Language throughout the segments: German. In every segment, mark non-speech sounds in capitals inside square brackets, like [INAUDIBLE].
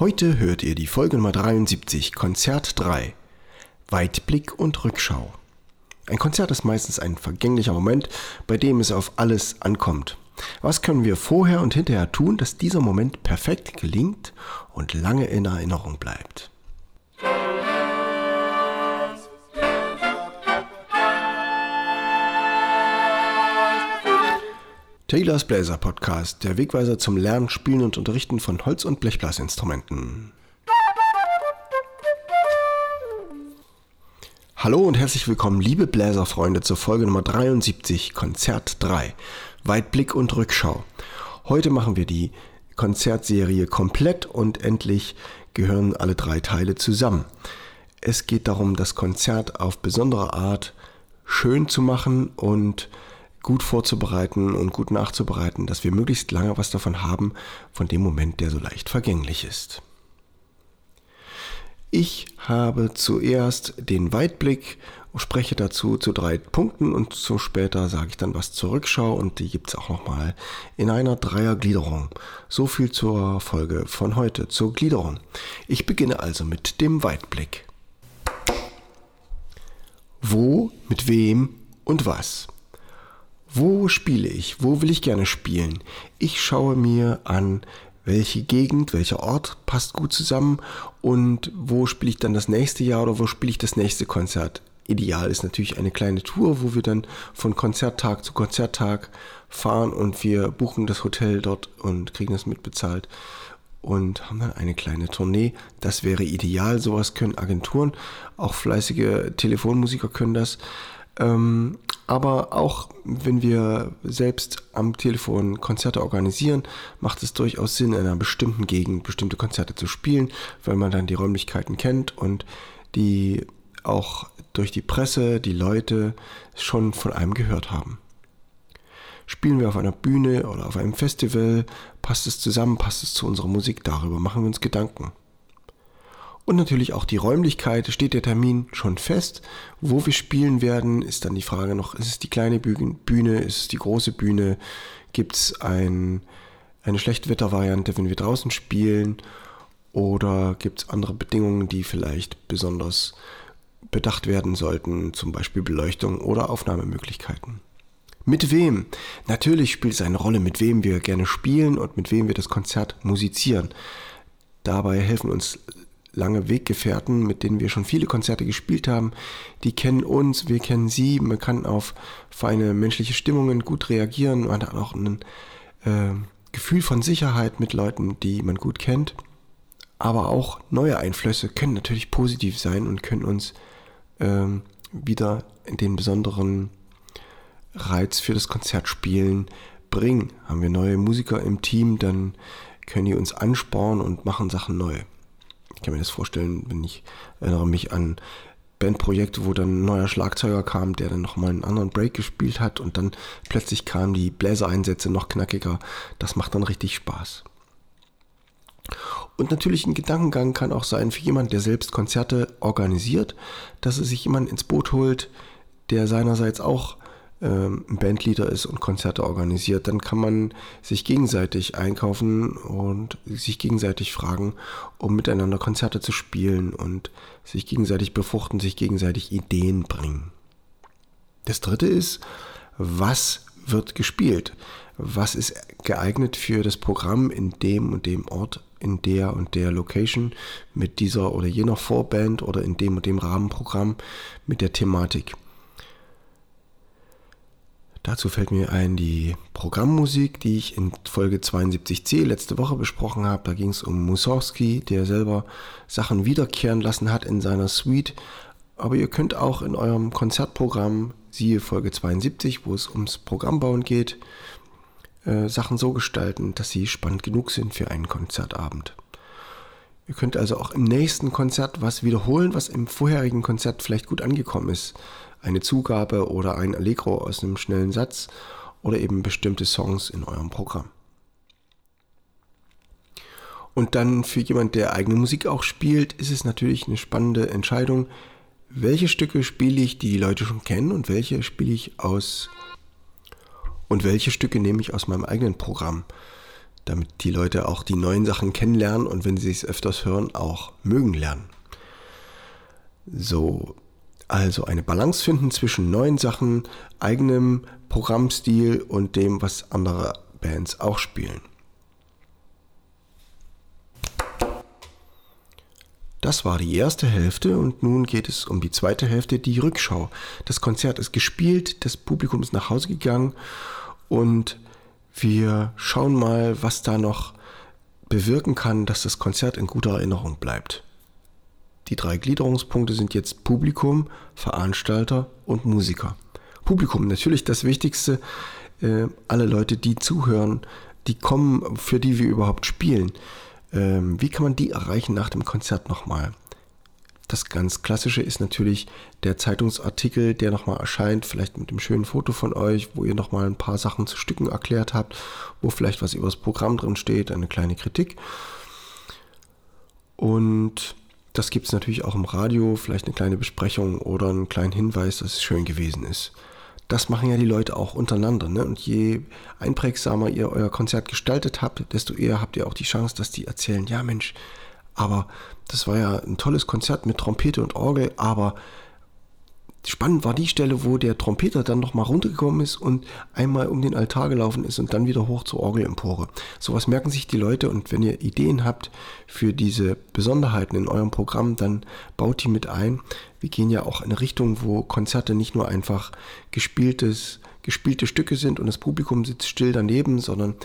Heute hört ihr die Folge Nummer 73, Konzert 3, Weitblick und Rückschau. Ein Konzert ist meistens ein vergänglicher Moment, bei dem es auf alles ankommt. Was können wir vorher und hinterher tun, dass dieser Moment perfekt gelingt und lange in Erinnerung bleibt? Taylors Bläser Podcast, der Wegweiser zum Lernen, Spielen und Unterrichten von Holz- und Blechblasinstrumenten. Hallo und herzlich willkommen, liebe Bläserfreunde, zur Folge Nummer 73, Konzert 3, Weitblick und Rückschau. Heute machen wir die Konzertserie komplett und endlich gehören alle drei Teile zusammen. Es geht darum, das Konzert auf besondere Art schön zu machen und gut vorzubereiten und gut nachzubereiten, dass wir möglichst lange was davon haben, von dem Moment, der so leicht vergänglich ist. Ich habe zuerst den Weitblick, spreche dazu zu drei Punkten und zu später sage ich dann was zur Rückschau und die gibt es auch nochmal in einer Dreiergliederung. So viel zur Folge von heute, zur Gliederung. Ich beginne also mit dem Weitblick. Wo, mit wem und was? Wo spiele ich? Wo will ich gerne spielen? Ich schaue mir an, welche Gegend, welcher Ort passt gut zusammen und wo spiele ich dann das nächste Jahr oder wo spiele ich das nächste Konzert. Ideal ist natürlich eine kleine Tour, wo wir dann von Konzerttag zu Konzerttag fahren und wir buchen das Hotel dort und kriegen das mitbezahlt und haben dann eine kleine Tournee. Das wäre ideal. Sowas können Agenturen, auch fleißige Telefonmusiker können das. Ähm, aber auch wenn wir selbst am Telefon Konzerte organisieren, macht es durchaus Sinn, in einer bestimmten Gegend bestimmte Konzerte zu spielen, weil man dann die Räumlichkeiten kennt und die auch durch die Presse die Leute schon von einem gehört haben. Spielen wir auf einer Bühne oder auf einem Festival, passt es zusammen, passt es zu unserer Musik, darüber machen wir uns Gedanken. Und natürlich auch die Räumlichkeit. Steht der Termin schon fest? Wo wir spielen werden, ist dann die Frage noch, ist es die kleine Bühne, ist es die große Bühne? Gibt es ein, eine Schlechtwettervariante, wenn wir draußen spielen? Oder gibt es andere Bedingungen, die vielleicht besonders bedacht werden sollten, zum Beispiel Beleuchtung oder Aufnahmemöglichkeiten? Mit wem? Natürlich spielt es eine Rolle, mit wem wir gerne spielen und mit wem wir das Konzert musizieren. Dabei helfen uns lange Weggefährten, mit denen wir schon viele Konzerte gespielt haben. Die kennen uns, wir kennen sie. Man kann auf feine menschliche Stimmungen gut reagieren. Man hat auch ein äh, Gefühl von Sicherheit mit Leuten, die man gut kennt. Aber auch neue Einflüsse können natürlich positiv sein und können uns ähm, wieder den besonderen Reiz für das Konzertspielen bringen. Haben wir neue Musiker im Team, dann können die uns anspornen und machen Sachen neu. Ich kann mir das vorstellen, wenn ich erinnere mich an Bandprojekte, wo dann ein neuer Schlagzeuger kam, der dann nochmal einen anderen Break gespielt hat und dann plötzlich kamen die Bläsereinsätze noch knackiger. Das macht dann richtig Spaß. Und natürlich ein Gedankengang kann auch sein für jemand, der selbst Konzerte organisiert, dass er sich jemanden ins Boot holt, der seinerseits auch ähm, Bandleader ist und Konzerte organisiert, dann kann man sich gegenseitig einkaufen und sich gegenseitig fragen, um miteinander Konzerte zu spielen und sich gegenseitig befruchten, sich gegenseitig Ideen bringen. Das dritte ist, was wird gespielt? Was ist geeignet für das Programm in dem und dem Ort, in der und der Location mit dieser oder jener Vorband oder in dem und dem Rahmenprogramm mit der Thematik? Dazu fällt mir ein die Programmmusik, die ich in Folge 72c letzte Woche besprochen habe. Da ging es um Mussorgsky, der selber Sachen wiederkehren lassen hat in seiner Suite. Aber ihr könnt auch in eurem Konzertprogramm, siehe Folge 72, wo es ums Programmbauen geht, äh, Sachen so gestalten, dass sie spannend genug sind für einen Konzertabend. Ihr könnt also auch im nächsten Konzert was wiederholen, was im vorherigen Konzert vielleicht gut angekommen ist eine Zugabe oder ein Allegro aus einem schnellen Satz oder eben bestimmte Songs in eurem Programm. Und dann für jemand, der eigene Musik auch spielt, ist es natürlich eine spannende Entscheidung, welche Stücke spiele ich, die die Leute schon kennen und welche spiele ich aus und welche Stücke nehme ich aus meinem eigenen Programm. damit die Leute auch die neuen Sachen kennenlernen und wenn sie es öfters hören, auch mögen lernen. So, also eine Balance finden zwischen neuen Sachen, eigenem Programmstil und dem, was andere Bands auch spielen. Das war die erste Hälfte und nun geht es um die zweite Hälfte, die Rückschau. Das Konzert ist gespielt, das Publikum ist nach Hause gegangen und wir schauen mal, was da noch bewirken kann, dass das Konzert in guter Erinnerung bleibt. Die drei Gliederungspunkte sind jetzt Publikum, Veranstalter und Musiker. Publikum, natürlich das Wichtigste. Äh, alle Leute, die zuhören, die kommen, für die wir überhaupt spielen. Ähm, wie kann man die erreichen nach dem Konzert nochmal? Das ganz Klassische ist natürlich der Zeitungsartikel, der nochmal erscheint, vielleicht mit dem schönen Foto von euch, wo ihr nochmal ein paar Sachen zu Stücken erklärt habt, wo vielleicht was über das Programm drin steht, eine kleine Kritik. Und das gibt es natürlich auch im Radio, vielleicht eine kleine Besprechung oder einen kleinen Hinweis, dass es schön gewesen ist das machen ja die Leute auch untereinander. Ne? Und je einprägsamer ihr euer Konzert gestaltet habt, desto eher habt ihr auch die Chance, dass die erzählen, ja Mensch, aber das war ja ein tolles Konzert mit Trompete und Orgel, aber Spannend war die Stelle, wo der Trompeter dann nochmal runtergekommen ist und einmal um den Altar gelaufen ist und dann wieder hoch zur Orgelempore. Sowas merken sich die Leute und wenn ihr Ideen habt für diese Besonderheiten in eurem Programm, dann baut die mit ein. Wir gehen ja auch in eine Richtung, wo Konzerte nicht nur einfach gespieltes, gespielte Stücke sind und das Publikum sitzt still daneben, sondern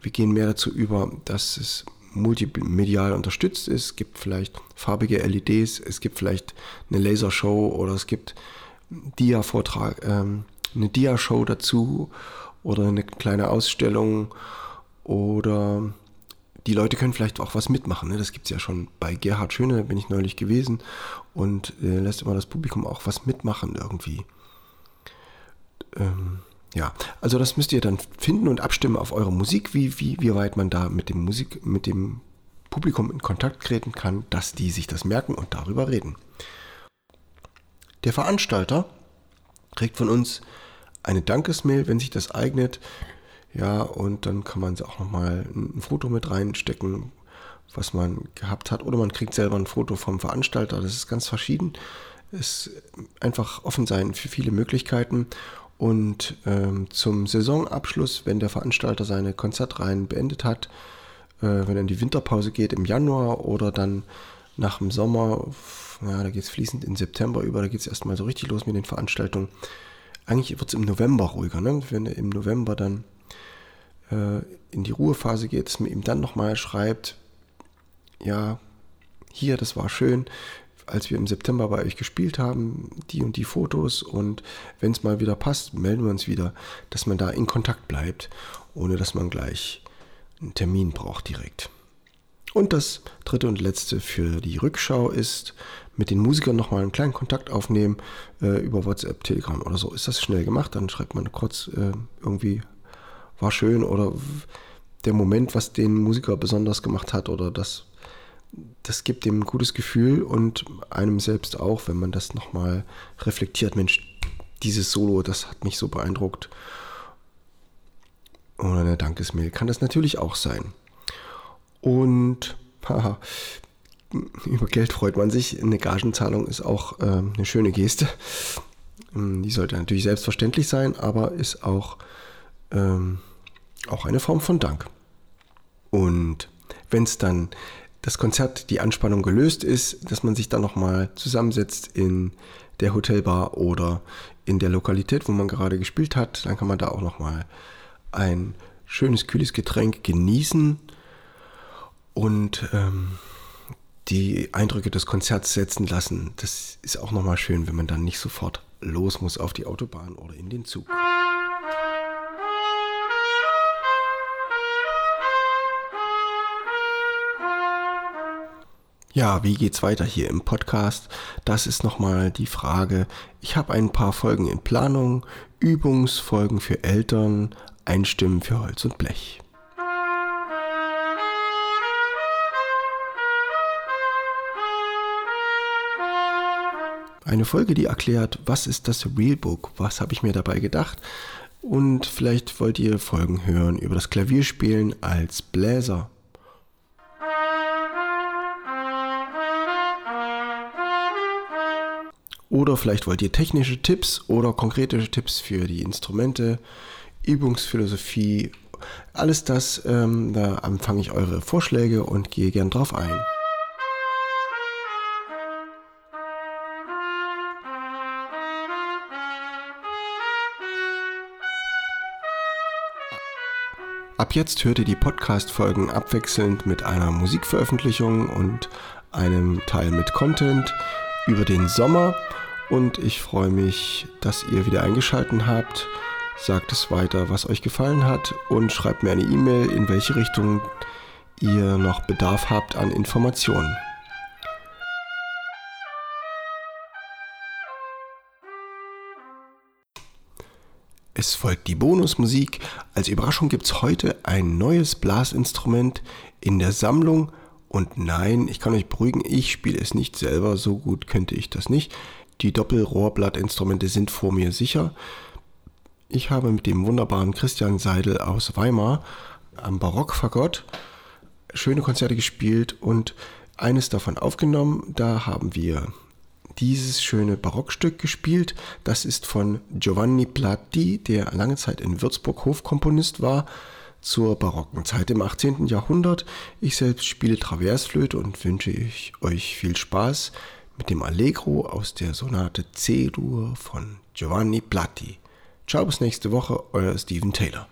wir gehen mehr dazu über, dass es multimedial unterstützt ist. Es gibt vielleicht farbige LEDs, es gibt vielleicht eine Lasershow oder es gibt Dia-Vortrag, ähm, eine Dia-Show dazu oder eine kleine Ausstellung oder die Leute können vielleicht auch was mitmachen. Ne? Das gibt es ja schon bei Gerhard Schöne, da bin ich neulich gewesen und äh, lässt immer das Publikum auch was mitmachen irgendwie. Ähm, ja, also das müsst ihr dann finden und abstimmen auf eure Musik, wie, wie, wie weit man da mit dem Musik, mit dem Publikum in Kontakt treten kann, dass die sich das merken und darüber reden. Der Veranstalter kriegt von uns eine Dankesmail, wenn sich das eignet. Ja, und dann kann man auch nochmal ein Foto mit reinstecken, was man gehabt hat. Oder man kriegt selber ein Foto vom Veranstalter. Das ist ganz verschieden. Es einfach offen sein für viele Möglichkeiten. Und ähm, zum Saisonabschluss, wenn der Veranstalter seine Konzertreihen beendet hat, äh, wenn er in die Winterpause geht im Januar oder dann nach dem Sommer, ja, da geht es fließend in September über, da geht es erstmal so richtig los mit den Veranstaltungen. Eigentlich wird es im November ruhiger, ne? wenn er im November dann äh, in die Ruhephase geht, dass man ihm dann nochmal schreibt, ja, hier, das war schön, als wir im September bei euch gespielt haben, die und die Fotos und wenn es mal wieder passt, melden wir uns wieder, dass man da in Kontakt bleibt, ohne dass man gleich einen Termin braucht direkt. Und das dritte und letzte für die Rückschau ist, mit den Musikern nochmal einen kleinen Kontakt aufnehmen äh, über WhatsApp, Telegram oder so. Ist das schnell gemacht? Dann schreibt man kurz äh, irgendwie, war schön oder der Moment, was den Musiker besonders gemacht hat oder das, das gibt dem ein gutes Gefühl und einem selbst auch, wenn man das nochmal reflektiert. Mensch, dieses Solo, das hat mich so beeindruckt. Oder eine Dankesmail kann das natürlich auch sein. Und [LAUGHS] haha, über Geld freut man sich. Eine Gagenzahlung ist auch äh, eine schöne Geste. Ähm, die sollte natürlich selbstverständlich sein, aber ist auch, ähm, auch eine Form von Dank. Und wenn es dann das Konzert, die Anspannung gelöst ist, dass man sich dann nochmal zusammensetzt in der Hotelbar oder in der Lokalität, wo man gerade gespielt hat, dann kann man da auch nochmal ein schönes, kühles Getränk genießen und ähm, die Eindrücke des Konzerts setzen lassen. Das ist auch nochmal schön, wenn man dann nicht sofort los muss auf die Autobahn oder in den Zug. Ja, wie geht's weiter hier im Podcast? Das ist nochmal die Frage. Ich habe ein paar Folgen in Planung, Übungsfolgen für Eltern, Einstimmen für Holz und Blech. Eine Folge, die erklärt, was ist das Realbook, was habe ich mir dabei gedacht, Und vielleicht wollt ihr Folgen hören über das Klavierspielen als Bläser. Oder vielleicht wollt ihr technische Tipps oder konkrete Tipps für die Instrumente, Übungsphilosophie, alles das, ähm, da empfange ich eure Vorschläge und gehe gern drauf ein. Ab jetzt hört ihr die Podcast-Folgen abwechselnd mit einer Musikveröffentlichung und einem Teil mit Content über den Sommer und ich freue mich, dass ihr wieder eingeschaltet habt. Sagt es weiter, was euch gefallen hat und schreibt mir eine E-Mail, in welche Richtung ihr noch Bedarf habt an Informationen. Es folgt die Bonusmusik. Als Überraschung gibt es heute ein neues Blasinstrument in der Sammlung. Und nein, ich kann euch beruhigen, ich spiele es nicht selber, so gut könnte ich das nicht. Die Doppelrohrblattinstrumente sind vor mir sicher. Ich habe mit dem wunderbaren Christian Seidel aus Weimar am Barockfagott schöne Konzerte gespielt und eines davon aufgenommen. Da haben wir dieses schöne Barockstück gespielt. Das ist von Giovanni Platti, der lange Zeit in Würzburg Hofkomponist war zur barocken Zeit im 18. Jahrhundert. Ich selbst spiele Traversflöte und wünsche euch viel Spaß mit dem Allegro aus der Sonate C-Dur von Giovanni Platti. Ciao bis nächste Woche, euer Steven Taylor.